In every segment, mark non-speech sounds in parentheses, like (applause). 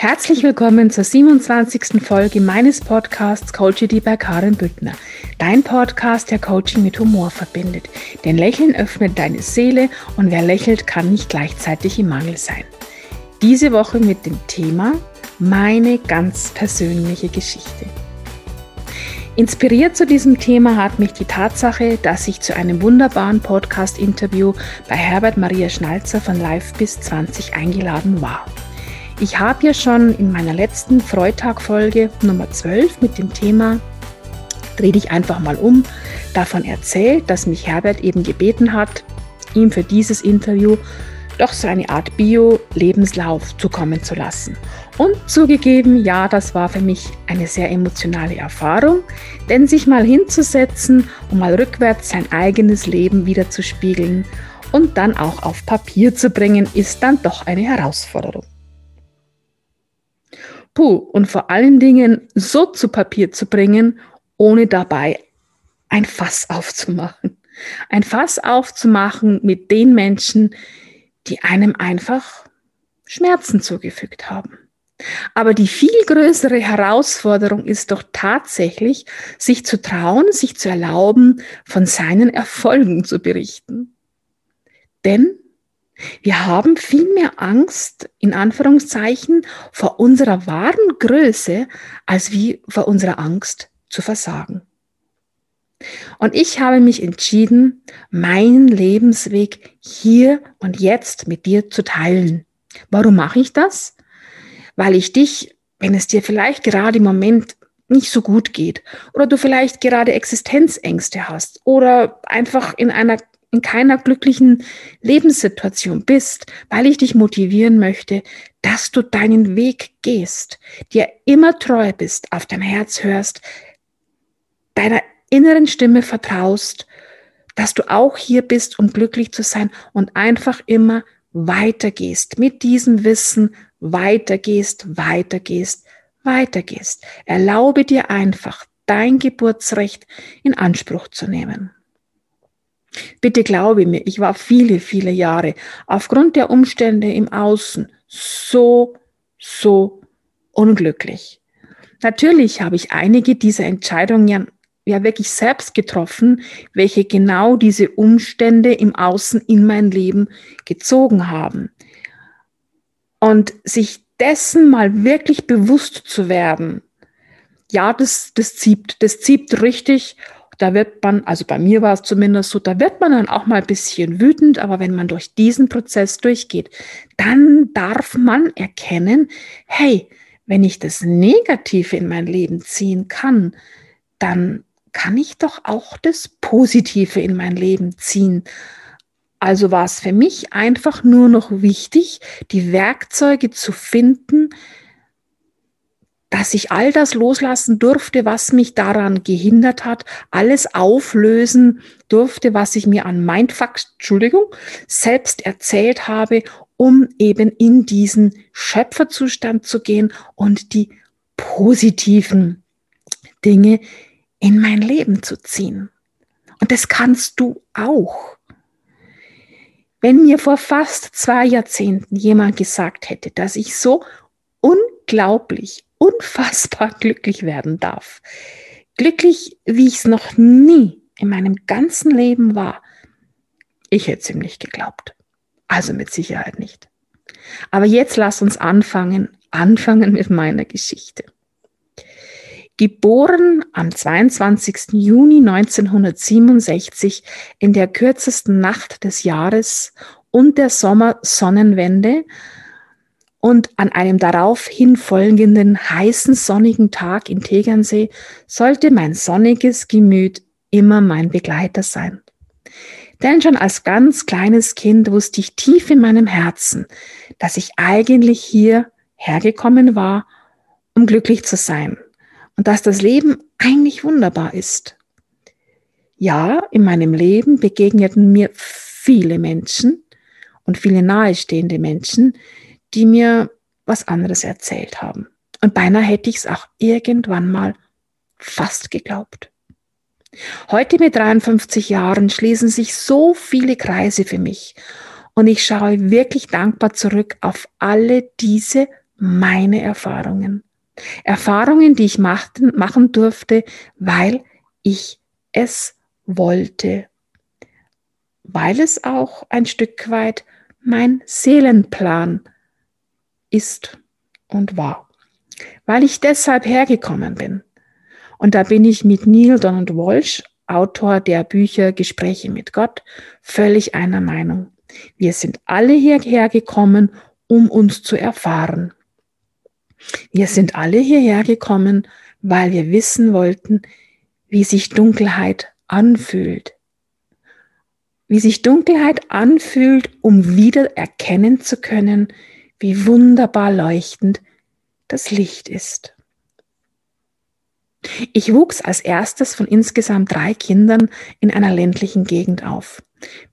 Herzlich willkommen zur 27. Folge meines Podcasts Coachity bei Karin Büttner. Dein Podcast, der Coaching mit Humor verbindet. Denn Lächeln öffnet deine Seele und wer lächelt, kann nicht gleichzeitig im Mangel sein. Diese Woche mit dem Thema meine ganz persönliche Geschichte. Inspiriert zu diesem Thema hat mich die Tatsache, dass ich zu einem wunderbaren Podcast-Interview bei Herbert Maria Schnalzer von Live bis 20 eingeladen war. Ich habe ja schon in meiner letzten Freitag-Folge Nummer 12 mit dem Thema Dreh dich einfach mal um davon erzählt, dass mich Herbert eben gebeten hat, ihm für dieses Interview doch so eine Art Bio-Lebenslauf zukommen zu lassen. Und zugegeben, ja, das war für mich eine sehr emotionale Erfahrung, denn sich mal hinzusetzen und mal rückwärts sein eigenes Leben wieder zu spiegeln und dann auch auf Papier zu bringen, ist dann doch eine Herausforderung. Puh, und vor allen Dingen so zu Papier zu bringen, ohne dabei ein Fass aufzumachen. Ein Fass aufzumachen mit den Menschen, die einem einfach Schmerzen zugefügt haben. Aber die viel größere Herausforderung ist doch tatsächlich, sich zu trauen, sich zu erlauben, von seinen Erfolgen zu berichten. Denn wir haben viel mehr Angst, in Anführungszeichen, vor unserer wahren Größe, als wie vor unserer Angst zu versagen. Und ich habe mich entschieden, meinen Lebensweg hier und jetzt mit dir zu teilen. Warum mache ich das? Weil ich dich, wenn es dir vielleicht gerade im Moment nicht so gut geht oder du vielleicht gerade Existenzängste hast oder einfach in einer in keiner glücklichen Lebenssituation bist, weil ich dich motivieren möchte, dass du deinen Weg gehst, dir immer treu bist, auf dein Herz hörst, deiner inneren Stimme vertraust, dass du auch hier bist, um glücklich zu sein und einfach immer weitergehst, mit diesem Wissen weitergehst, weitergehst, weitergehst. Erlaube dir einfach, dein Geburtsrecht in Anspruch zu nehmen. Bitte glaube mir, ich war viele, viele Jahre aufgrund der Umstände im Außen so, so unglücklich. Natürlich habe ich einige dieser Entscheidungen ja, ja wirklich selbst getroffen, welche genau diese Umstände im Außen in mein Leben gezogen haben. Und sich dessen mal wirklich bewusst zu werden, ja, das, das zieht, das zieht richtig da wird man, also bei mir war es zumindest so, da wird man dann auch mal ein bisschen wütend, aber wenn man durch diesen Prozess durchgeht, dann darf man erkennen, hey, wenn ich das Negative in mein Leben ziehen kann, dann kann ich doch auch das Positive in mein Leben ziehen. Also war es für mich einfach nur noch wichtig, die Werkzeuge zu finden, dass ich all das loslassen durfte, was mich daran gehindert hat, alles auflösen durfte, was ich mir an Mindfuck, Entschuldigung, selbst erzählt habe, um eben in diesen Schöpferzustand zu gehen und die positiven Dinge in mein Leben zu ziehen. Und das kannst du auch. Wenn mir vor fast zwei Jahrzehnten jemand gesagt hätte, dass ich so unglaublich unfassbar glücklich werden darf. Glücklich, wie ich es noch nie in meinem ganzen Leben war. Ich hätte es ihm nicht geglaubt. Also mit Sicherheit nicht. Aber jetzt lass uns anfangen, anfangen mit meiner Geschichte. Geboren am 22. Juni 1967 in der kürzesten Nacht des Jahres und der Sommersonnenwende und an einem darauf hinfolgenden heißen sonnigen Tag in Tegernsee sollte mein sonniges Gemüt immer mein Begleiter sein. Denn schon als ganz kleines Kind wusste ich tief in meinem Herzen, dass ich eigentlich hier hergekommen war, um glücklich zu sein und dass das Leben eigentlich wunderbar ist. Ja, in meinem Leben begegneten mir viele Menschen und viele nahestehende Menschen, die mir was anderes erzählt haben. Und beinahe hätte ich es auch irgendwann mal fast geglaubt. Heute mit 53 Jahren schließen sich so viele Kreise für mich und ich schaue wirklich dankbar zurück auf alle diese meine Erfahrungen. Erfahrungen, die ich machten, machen durfte, weil ich es wollte. Weil es auch ein Stück weit mein Seelenplan ist und war. Weil ich deshalb hergekommen bin. Und da bin ich mit Neil Donald Walsh, Autor der Bücher Gespräche mit Gott, völlig einer Meinung. Wir sind alle hierher gekommen, um uns zu erfahren. Wir sind alle hierher gekommen, weil wir wissen wollten, wie sich Dunkelheit anfühlt. Wie sich Dunkelheit anfühlt, um wieder erkennen zu können, wie wunderbar leuchtend das Licht ist. Ich wuchs als erstes von insgesamt drei Kindern in einer ländlichen Gegend auf,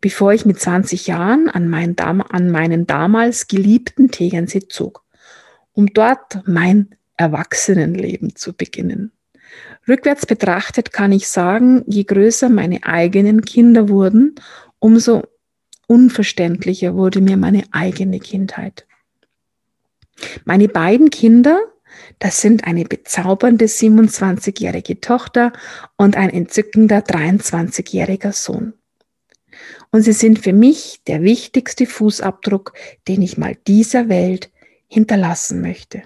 bevor ich mit 20 Jahren an, mein, an meinen damals geliebten Tegernsee zog, um dort mein Erwachsenenleben zu beginnen. Rückwärts betrachtet kann ich sagen, je größer meine eigenen Kinder wurden, umso unverständlicher wurde mir meine eigene Kindheit. Meine beiden Kinder, das sind eine bezaubernde 27-jährige Tochter und ein entzückender 23-jähriger Sohn. Und sie sind für mich der wichtigste Fußabdruck, den ich mal dieser Welt hinterlassen möchte.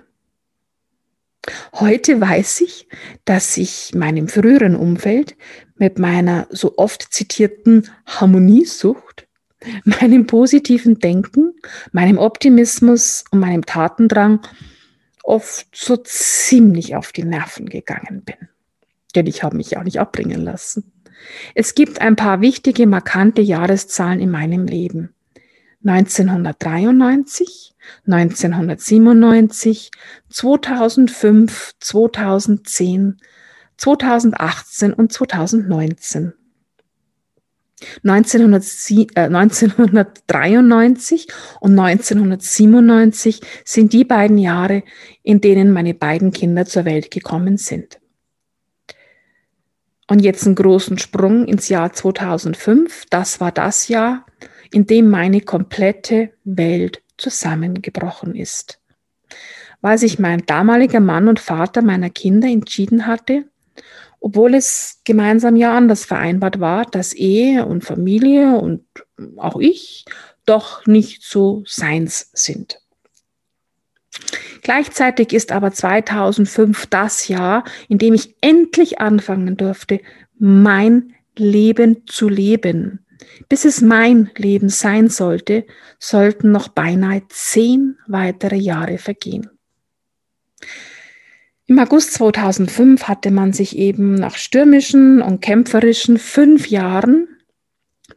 Heute weiß ich, dass ich meinem früheren Umfeld mit meiner so oft zitierten Harmoniesucht, (laughs) meinem positiven Denken, meinem Optimismus und meinem Tatendrang oft so ziemlich auf die Nerven gegangen bin. Denn ich habe mich auch nicht abbringen lassen. Es gibt ein paar wichtige, markante Jahreszahlen in meinem Leben. 1993, 1997, 2005, 2010, 2018 und 2019. 1993 äh, und 1997 sind die beiden Jahre, in denen meine beiden Kinder zur Welt gekommen sind. Und jetzt einen großen Sprung ins Jahr 2005. Das war das Jahr, in dem meine komplette Welt zusammengebrochen ist. Weil sich mein damaliger Mann und Vater meiner Kinder entschieden hatte, obwohl es gemeinsam ja anders vereinbart war, dass Ehe und Familie und auch ich doch nicht so seins sind. Gleichzeitig ist aber 2005 das Jahr, in dem ich endlich anfangen durfte, mein Leben zu leben. Bis es mein Leben sein sollte, sollten noch beinahe zehn weitere Jahre vergehen. Im August 2005 hatte man sich eben nach stürmischen und kämpferischen fünf Jahren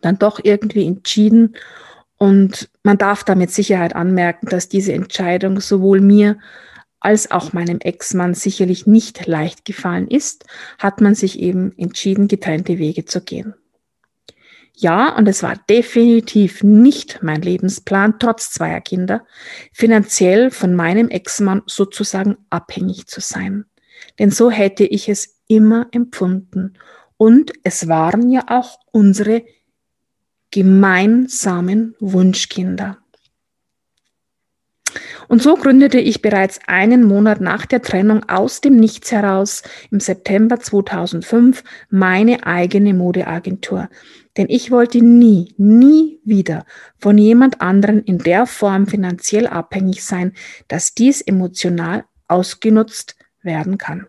dann doch irgendwie entschieden. Und man darf da mit Sicherheit anmerken, dass diese Entscheidung sowohl mir als auch meinem Ex-Mann sicherlich nicht leicht gefallen ist, hat man sich eben entschieden, getrennte Wege zu gehen. Ja, und es war definitiv nicht mein Lebensplan, trotz zweier Kinder, finanziell von meinem Ex-Mann sozusagen abhängig zu sein. Denn so hätte ich es immer empfunden. Und es waren ja auch unsere gemeinsamen Wunschkinder. Und so gründete ich bereits einen Monat nach der Trennung aus dem Nichts heraus im September 2005 meine eigene Modeagentur. Denn ich wollte nie, nie wieder von jemand anderen in der Form finanziell abhängig sein, dass dies emotional ausgenutzt werden kann.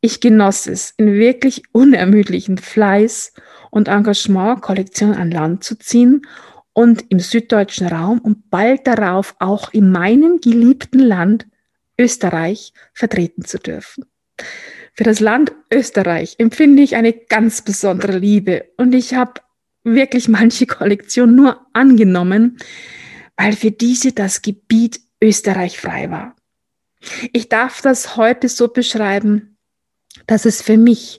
Ich genoss es, in wirklich unermüdlichen Fleiß und Engagement Kollektionen an Land zu ziehen und im süddeutschen Raum und bald darauf auch in meinem geliebten Land Österreich vertreten zu dürfen. Für das Land Österreich empfinde ich eine ganz besondere Liebe und ich habe wirklich manche Kollektion nur angenommen, weil für diese das Gebiet Österreich frei war. Ich darf das heute so beschreiben, dass es für mich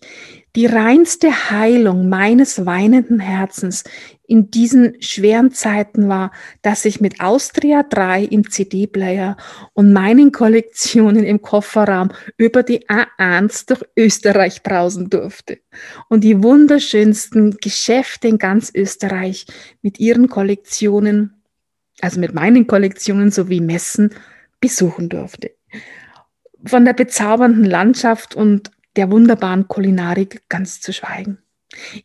die reinste Heilung meines weinenden Herzens in diesen schweren Zeiten war, dass ich mit Austria 3 im CD-Player und meinen Kollektionen im Kofferraum über die A1 durch Österreich brausen durfte und die wunderschönsten Geschäfte in ganz Österreich mit ihren Kollektionen, also mit meinen Kollektionen sowie Messen besuchen durfte. Von der bezaubernden Landschaft und der wunderbaren Kulinarik ganz zu schweigen.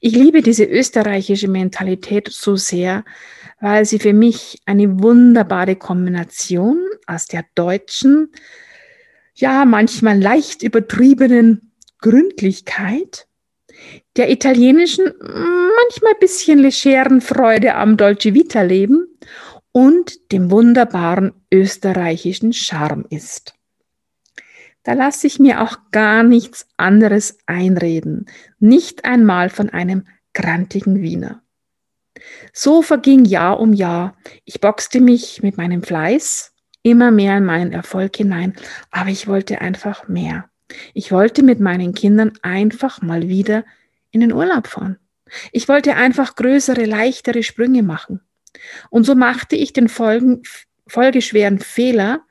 Ich liebe diese österreichische Mentalität so sehr, weil sie für mich eine wunderbare Kombination aus der deutschen, ja manchmal leicht übertriebenen Gründlichkeit, der italienischen, manchmal bisschen legeren Freude am Dolce Vita Leben und dem wunderbaren österreichischen Charme ist. Da lasse ich mir auch gar nichts anderes einreden, nicht einmal von einem grantigen Wiener. So verging Jahr um Jahr. Ich boxte mich mit meinem Fleiß immer mehr in meinen Erfolg hinein, aber ich wollte einfach mehr. Ich wollte mit meinen Kindern einfach mal wieder in den Urlaub fahren. Ich wollte einfach größere, leichtere Sprünge machen. Und so machte ich den Folgen, folgeschweren Fehler,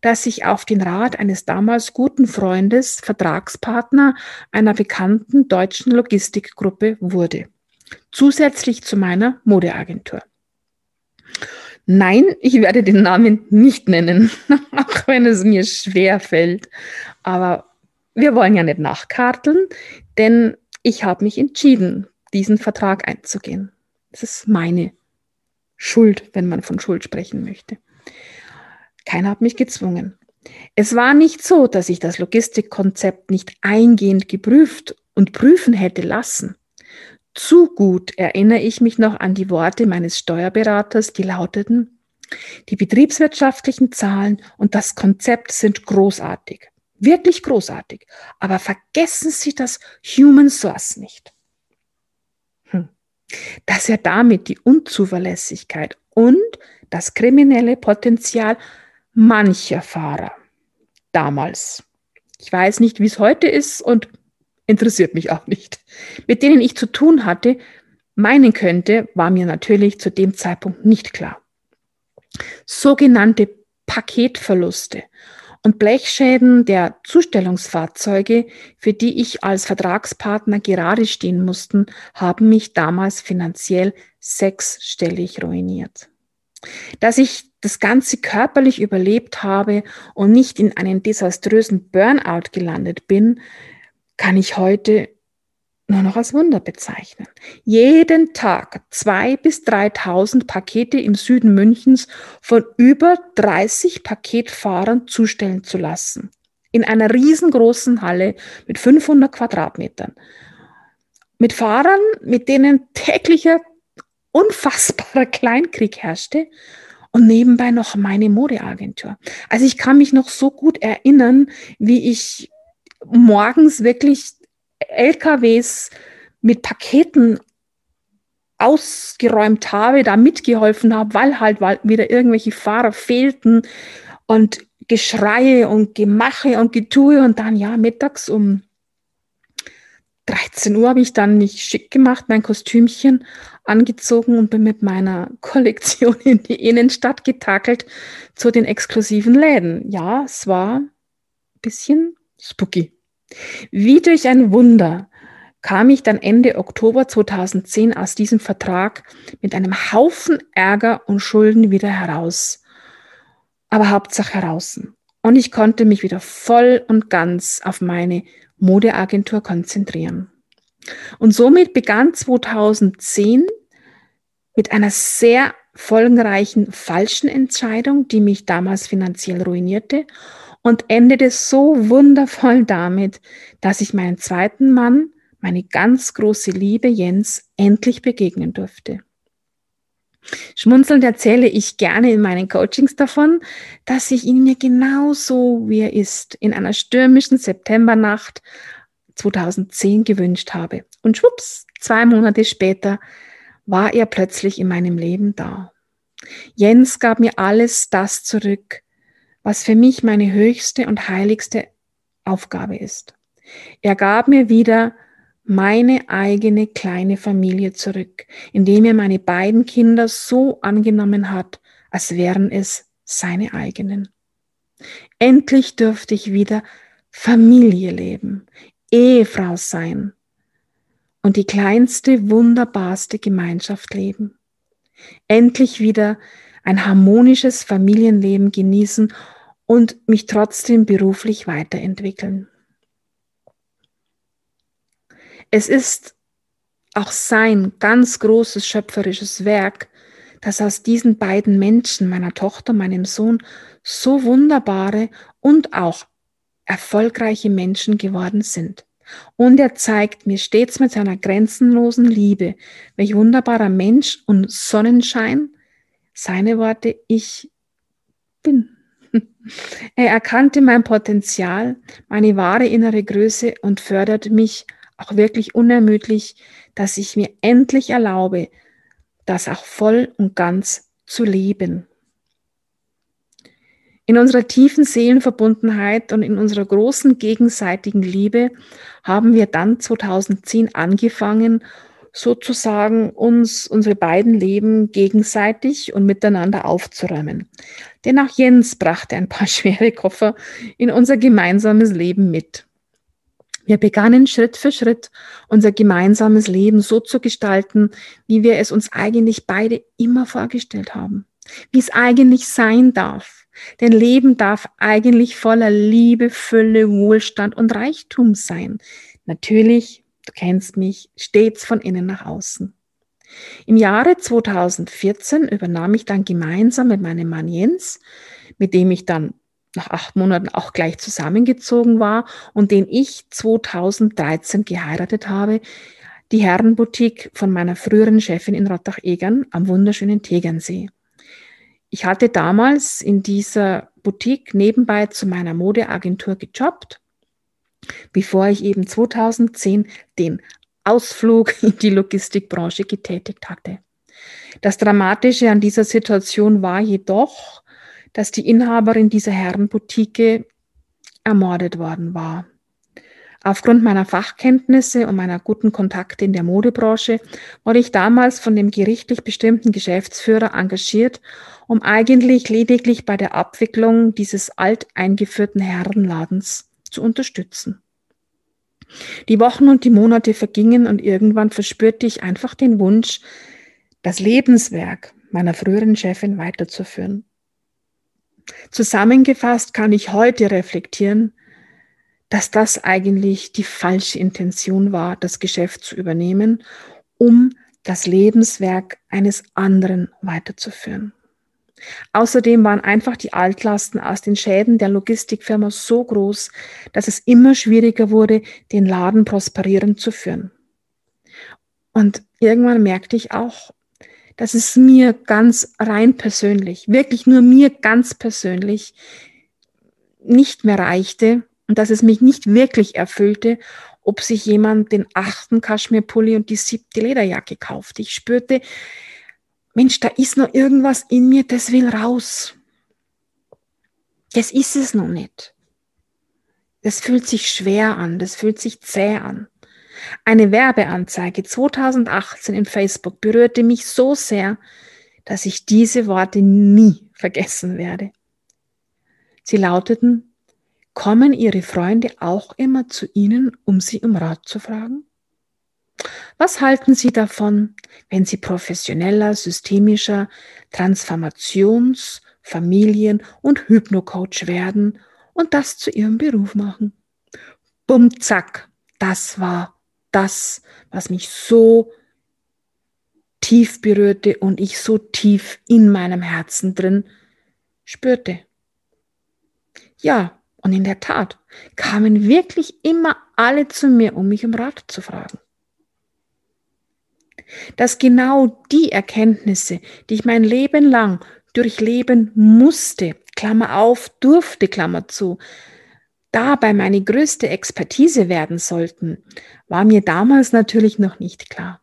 dass ich auf den Rat eines damals guten Freundes Vertragspartner einer bekannten deutschen Logistikgruppe wurde. Zusätzlich zu meiner Modeagentur. Nein, ich werde den Namen nicht nennen, (laughs) auch wenn es mir schwer fällt. Aber wir wollen ja nicht nachkarteln, denn ich habe mich entschieden, diesen Vertrag einzugehen. Das ist meine Schuld, wenn man von Schuld sprechen möchte. Keiner hat mich gezwungen. Es war nicht so, dass ich das Logistikkonzept nicht eingehend geprüft und prüfen hätte lassen. Zu gut erinnere ich mich noch an die Worte meines Steuerberaters, die lauteten, die betriebswirtschaftlichen Zahlen und das Konzept sind großartig, wirklich großartig, aber vergessen Sie das Human Source nicht. Hm. Dass er damit die Unzuverlässigkeit und das kriminelle Potenzial mancher Fahrer damals, ich weiß nicht, wie es heute ist und interessiert mich auch nicht, mit denen ich zu tun hatte, meinen könnte, war mir natürlich zu dem Zeitpunkt nicht klar. Sogenannte Paketverluste und Blechschäden der Zustellungsfahrzeuge, für die ich als Vertragspartner gerade stehen mussten, haben mich damals finanziell sechsstellig ruiniert. Dass ich das Ganze körperlich überlebt habe und nicht in einen desaströsen Burnout gelandet bin, kann ich heute nur noch als Wunder bezeichnen. Jeden Tag zwei bis 3.000 Pakete im Süden Münchens von über 30 Paketfahrern zustellen zu lassen. In einer riesengroßen Halle mit 500 Quadratmetern. Mit Fahrern, mit denen täglicher unfassbarer Kleinkrieg herrschte und nebenbei noch meine Modeagentur. Also ich kann mich noch so gut erinnern, wie ich morgens wirklich LKWs mit Paketen ausgeräumt habe, da mitgeholfen habe, weil halt wieder irgendwelche Fahrer fehlten und Geschreie und Gemache und Getue und dann ja mittags um 13 Uhr habe ich dann mich schick gemacht, mein Kostümchen angezogen und bin mit meiner (laughs) Kollektion in die Innenstadt getakelt zu den exklusiven Läden. Ja, es war ein bisschen spooky. Wie durch ein Wunder kam ich dann Ende Oktober 2010 aus diesem Vertrag mit einem Haufen Ärger und Schulden wieder heraus. Aber Hauptsache heraus. Und ich konnte mich wieder voll und ganz auf meine Modeagentur konzentrieren. Und somit begann 2010 mit einer sehr folgenreichen falschen Entscheidung, die mich damals finanziell ruinierte und endete so wundervoll damit, dass ich meinen zweiten Mann, meine ganz große Liebe Jens, endlich begegnen durfte. Schmunzelnd erzähle ich gerne in meinen Coachings davon, dass ich ihn mir genauso wie er ist in einer stürmischen Septembernacht 2010 gewünscht habe. Und schwupps, zwei Monate später war er plötzlich in meinem Leben da. Jens gab mir alles das zurück, was für mich meine höchste und heiligste Aufgabe ist. Er gab mir wieder meine eigene kleine Familie zurück, indem er meine beiden Kinder so angenommen hat, als wären es seine eigenen. Endlich dürfte ich wieder Familie leben, Ehefrau sein und die kleinste, wunderbarste Gemeinschaft leben. Endlich wieder ein harmonisches Familienleben genießen und mich trotzdem beruflich weiterentwickeln. Es ist auch sein ganz großes schöpferisches Werk, dass aus diesen beiden Menschen, meiner Tochter, meinem Sohn, so wunderbare und auch erfolgreiche Menschen geworden sind. Und er zeigt mir stets mit seiner grenzenlosen Liebe, welch wunderbarer Mensch und Sonnenschein, seine Worte, ich bin. (laughs) Er erkannte mein Potenzial, meine wahre innere Größe und fördert mich auch wirklich unermüdlich, dass ich mir endlich erlaube, das auch voll und ganz zu leben. In unserer tiefen Seelenverbundenheit und in unserer großen gegenseitigen Liebe haben wir dann 2010 angefangen, sozusagen uns unsere beiden Leben gegenseitig und miteinander aufzuräumen. Denn auch Jens brachte ein paar (laughs) schwere Koffer in unser gemeinsames Leben mit. Wir begannen Schritt für Schritt unser gemeinsames Leben so zu gestalten, wie wir es uns eigentlich beide immer vorgestellt haben, wie es eigentlich sein darf denn Leben darf eigentlich voller Liebe, Fülle, Wohlstand und Reichtum sein. Natürlich, du kennst mich, stets von innen nach außen. Im Jahre 2014 übernahm ich dann gemeinsam mit meinem Mann Jens, mit dem ich dann nach acht Monaten auch gleich zusammengezogen war und den ich 2013 geheiratet habe, die Herrenboutique von meiner früheren Chefin in Rottach-Egern am wunderschönen Tegernsee. Ich hatte damals in dieser Boutique nebenbei zu meiner Modeagentur gejobbt, bevor ich eben 2010 den Ausflug in die Logistikbranche getätigt hatte. Das Dramatische an dieser Situation war jedoch, dass die Inhaberin dieser Herrenboutique ermordet worden war. Aufgrund meiner Fachkenntnisse und meiner guten Kontakte in der Modebranche wurde ich damals von dem gerichtlich bestimmten Geschäftsführer engagiert, um eigentlich lediglich bei der Abwicklung dieses alteingeführten Herrenladens zu unterstützen. Die Wochen und die Monate vergingen und irgendwann verspürte ich einfach den Wunsch, das Lebenswerk meiner früheren Chefin weiterzuführen. Zusammengefasst kann ich heute reflektieren, dass das eigentlich die falsche Intention war, das Geschäft zu übernehmen, um das Lebenswerk eines anderen weiterzuführen. Außerdem waren einfach die Altlasten aus den Schäden der Logistikfirma so groß, dass es immer schwieriger wurde, den Laden prosperierend zu führen. Und irgendwann merkte ich auch, dass es mir ganz rein persönlich, wirklich nur mir ganz persönlich nicht mehr reichte, und dass es mich nicht wirklich erfüllte, ob sich jemand den achten Kaschmirpulli und die siebte Lederjacke kauft. Ich spürte, Mensch, da ist noch irgendwas in mir, das will raus. Das ist es noch nicht. Das fühlt sich schwer an, das fühlt sich zäh an. Eine Werbeanzeige 2018 in Facebook berührte mich so sehr, dass ich diese Worte nie vergessen werde. Sie lauteten, Kommen Ihre Freunde auch immer zu Ihnen, um Sie um Rat zu fragen? Was halten Sie davon, wenn Sie professioneller, systemischer Transformations-, Familien- und Hypnocoach werden und das zu Ihrem Beruf machen? Bumm, zack, das war das, was mich so tief berührte und ich so tief in meinem Herzen drin spürte. Ja, und in der Tat kamen wirklich immer alle zu mir, um mich um Rat zu fragen. Dass genau die Erkenntnisse, die ich mein Leben lang durchleben musste, Klammer auf, durfte, Klammer zu, dabei meine größte Expertise werden sollten, war mir damals natürlich noch nicht klar.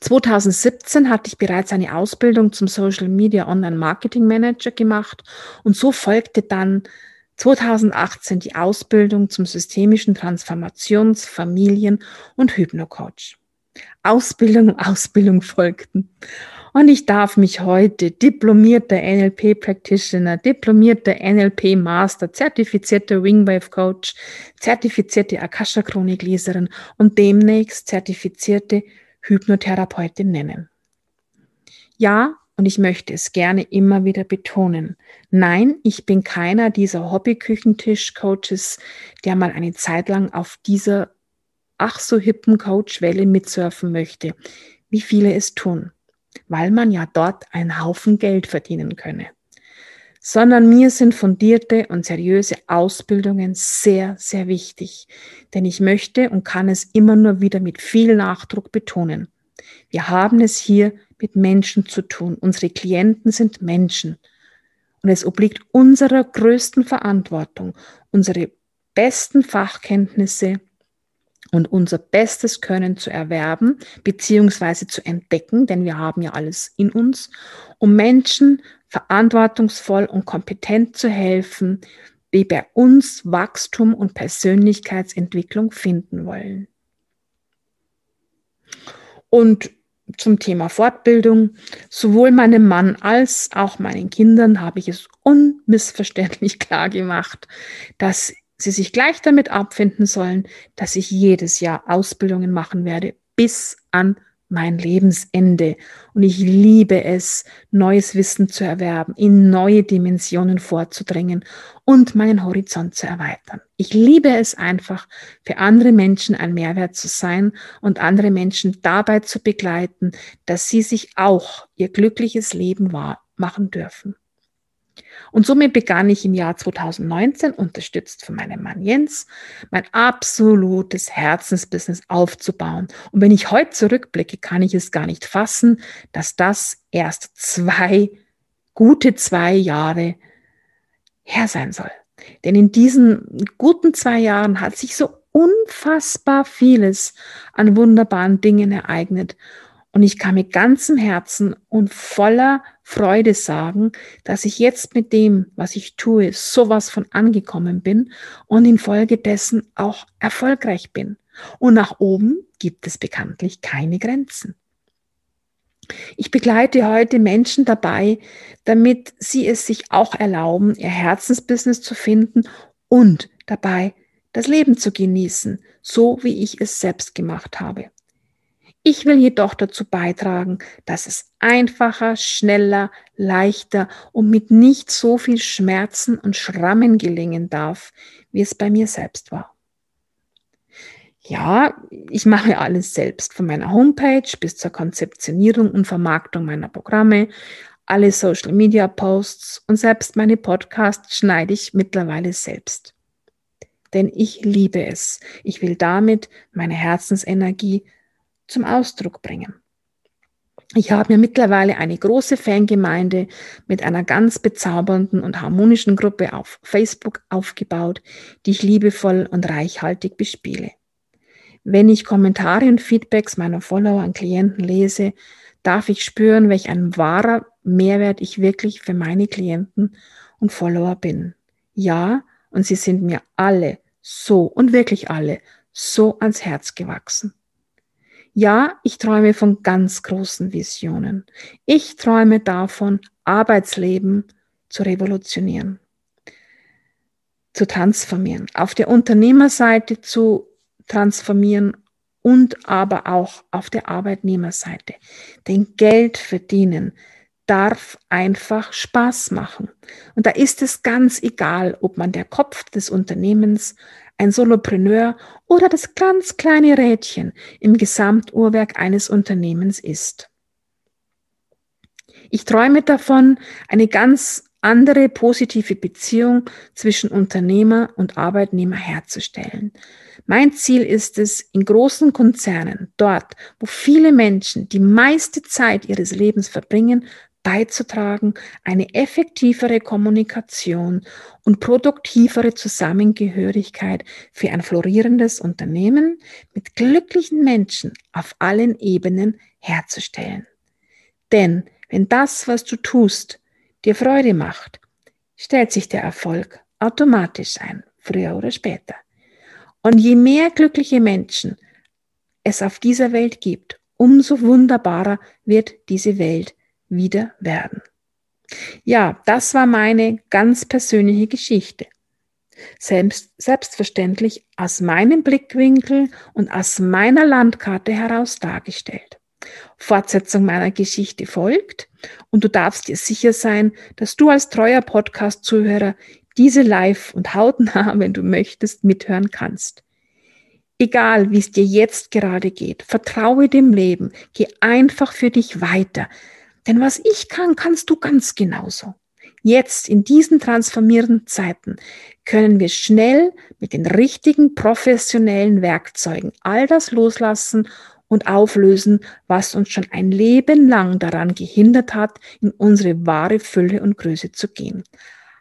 2017 hatte ich bereits eine Ausbildung zum Social Media Online Marketing Manager gemacht und so folgte dann 2018 die Ausbildung zum systemischen Transformations-, Familien- und Hypnocoach. Ausbildung und (laughs) Ausbildung folgten. Und ich darf mich heute diplomierter NLP Practitioner, diplomierter NLP Master, zertifizierter Wingwave Coach, zertifizierte Akasha Chronik Leserin und demnächst zertifizierte Hypnotherapeutin nennen. Ja, Und ich möchte es gerne immer wieder betonen. Nein, ich bin keiner dieser Hobby-Küchentisch-Coaches, der mal eine Zeit lang auf dieser ach so hippen Coach-Welle mitsurfen möchte, wie viele es tun, weil man ja dort einen Haufen Geld verdienen könne. Sondern mir sind fundierte und seriöse Ausbildungen sehr, sehr wichtig, denn ich möchte und kann es immer nur wieder mit viel Nachdruck betonen. Wir haben es hier mit Menschen zu tun. Unsere Klienten sind Menschen. Und es obliegt unserer größten Verantwortung, unsere besten Fachkenntnisse und unser bestes Können zu erwerben beziehungsweise zu entdecken, denn wir haben ja alles in uns, um Menschen verantwortungsvoll und kompetent zu helfen, die bei uns Wachstum und Persönlichkeitsentwicklung finden wollen. Und zum Thema Fortbildung. Sowohl meinem Mann als auch meinen Kindern habe ich es unmissverständlich (laughs) klar gemacht, dass sie sich gleich damit abfinden sollen, dass ich jedes Jahr Ausbildungen machen werde bis an mein Lebensende. Und ich liebe es, neues Wissen zu erwerben, in neue Dimensionen vorzudringen und meinen Horizont zu erweitern. Ich liebe es einfach, für andere Menschen ein Mehrwert zu sein und andere Menschen dabei zu begleiten, dass sie sich auch ihr glückliches Leben wahr machen dürfen. Und somit begann ich im Jahr 2019, unterstützt von meinem Mann Jens, mein absolutes Herzensbusiness aufzubauen. Und wenn ich heute zurückblicke, kann ich es gar nicht fassen, dass das erst zwei, gute zwei Jahre her sein soll. Denn in diesen guten zwei Jahren hat sich so unfassbar vieles an wunderbaren Dingen ereignet. Und ich kann mit ganzem Herzen und voller Freude sagen, dass ich jetzt mit dem, was ich tue, sowas von angekommen bin und infolgedessen auch erfolgreich bin. Und nach oben gibt es bekanntlich keine Grenzen. Ich begleite heute Menschen dabei, damit sie es sich auch erlauben, ihr Herzensbusiness zu finden und dabei das Leben zu genießen, so wie ich es selbst gemacht habe. Ich will jedoch dazu beitragen, dass es einfacher, schneller, leichter und mit nicht so viel Schmerzen und Schrammen gelingen darf, wie es bei mir selbst war. Ja, ich mache alles selbst, von meiner Homepage bis zur Konzeptionierung und Vermarktung meiner Programme, alle Social Media Posts und selbst meine Podcasts schneide ich mittlerweile selbst. Denn ich liebe es. Ich will damit meine Herzensenergie zum Ausdruck bringen. Ich habe mir mittlerweile eine große Fangemeinde mit einer ganz bezaubernden und harmonischen Gruppe auf Facebook aufgebaut, die ich liebevoll und reichhaltig bespiele. Wenn ich Kommentare und Feedbacks meiner Follower und Klienten lese, darf ich spüren, welch ein wahrer Mehrwert ich wirklich für meine Klienten und Follower bin. Ja, und sie sind mir alle so und wirklich alle so ans Herz gewachsen. Ja, ich träume von ganz großen Visionen. Ich träume davon, Arbeitsleben zu revolutionieren, zu transformieren, auf der Unternehmerseite zu transformieren und aber auch auf der Arbeitnehmerseite. Denn Geld verdienen darf einfach Spaß machen. Und da ist es ganz egal, ob man der Kopf des Unternehmens ein Solopreneur oder das ganz kleine Rädchen im Gesamtuhrwerk eines Unternehmens ist. Ich träume davon, eine ganz andere positive Beziehung zwischen Unternehmer und Arbeitnehmer herzustellen. Mein Ziel ist es, in großen Konzernen, dort, wo viele Menschen die meiste Zeit ihres Lebens verbringen, beizutragen, eine effektivere Kommunikation und produktivere Zusammengehörigkeit für ein florierendes Unternehmen mit glücklichen Menschen auf allen Ebenen herzustellen. Denn wenn das, was du tust, dir Freude macht, stellt sich der Erfolg automatisch ein, früher oder später. Und je mehr glückliche Menschen es auf dieser Welt gibt, umso wunderbarer wird diese Welt wieder werden. Ja, das war meine ganz persönliche Geschichte. Selbst, selbstverständlich aus meinem Blickwinkel und aus meiner Landkarte heraus dargestellt. Fortsetzung meiner Geschichte folgt und du darfst dir sicher sein, dass du als treuer Podcast-Zuhörer diese live und hautnah, (laughs) wenn du möchtest, mithören kannst. Egal, wie es dir jetzt gerade geht, vertraue dem Leben, geh einfach für dich weiter. Denn was ich kann, kannst du ganz genauso. Jetzt in diesen transformierenden Zeiten können wir schnell mit den richtigen professionellen Werkzeugen all das loslassen und auflösen, was uns schon ein Leben lang daran gehindert hat, in unsere wahre Fülle und Größe zu gehen.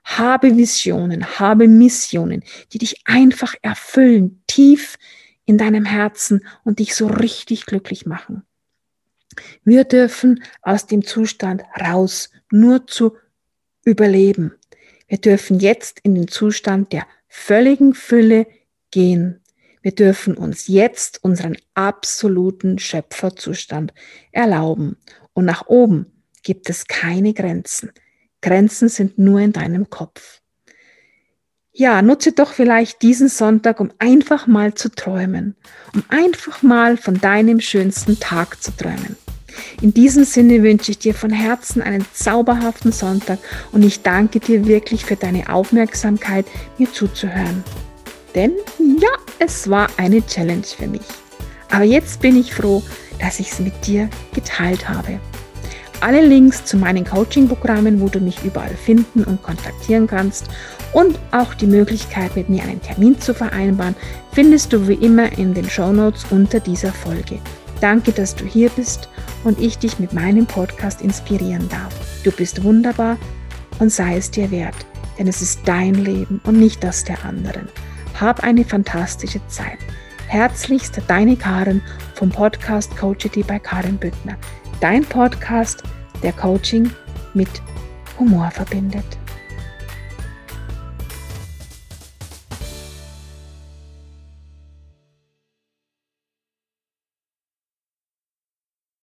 Habe Visionen, habe Missionen, die dich einfach erfüllen, tief in deinem Herzen und dich so richtig glücklich machen. Wir dürfen aus dem Zustand raus, nur zu überleben. Wir dürfen jetzt in den Zustand der völligen Fülle gehen. Wir dürfen uns jetzt unseren absoluten Schöpferzustand erlauben. Und nach oben gibt es keine Grenzen. Grenzen sind nur in deinem Kopf. Ja, nutze doch vielleicht diesen Sonntag, um einfach mal zu träumen, um einfach mal von deinem schönsten Tag zu träumen. In diesem Sinne wünsche ich dir von Herzen einen zauberhaften Sonntag und ich danke dir wirklich für deine Aufmerksamkeit, mir zuzuhören. Denn ja, es war eine Challenge für mich. Aber jetzt bin ich froh, dass ich es mit dir geteilt habe. Alle Links zu meinen Coaching-Programmen, wo du mich überall finden und kontaktieren kannst und auch die Möglichkeit, mit mir einen Termin zu vereinbaren, findest du wie immer in den Show Notes unter dieser Folge. Danke, dass du hier bist und ich dich mit meinem Podcast inspirieren darf. Du bist wunderbar und sei es dir wert, denn es ist dein Leben und nicht das der anderen. Hab eine fantastische Zeit. Herzlichst deine Karin vom Podcast Coachity bei Karin Büttner. Dein Podcast, der Coaching mit Humor verbindet.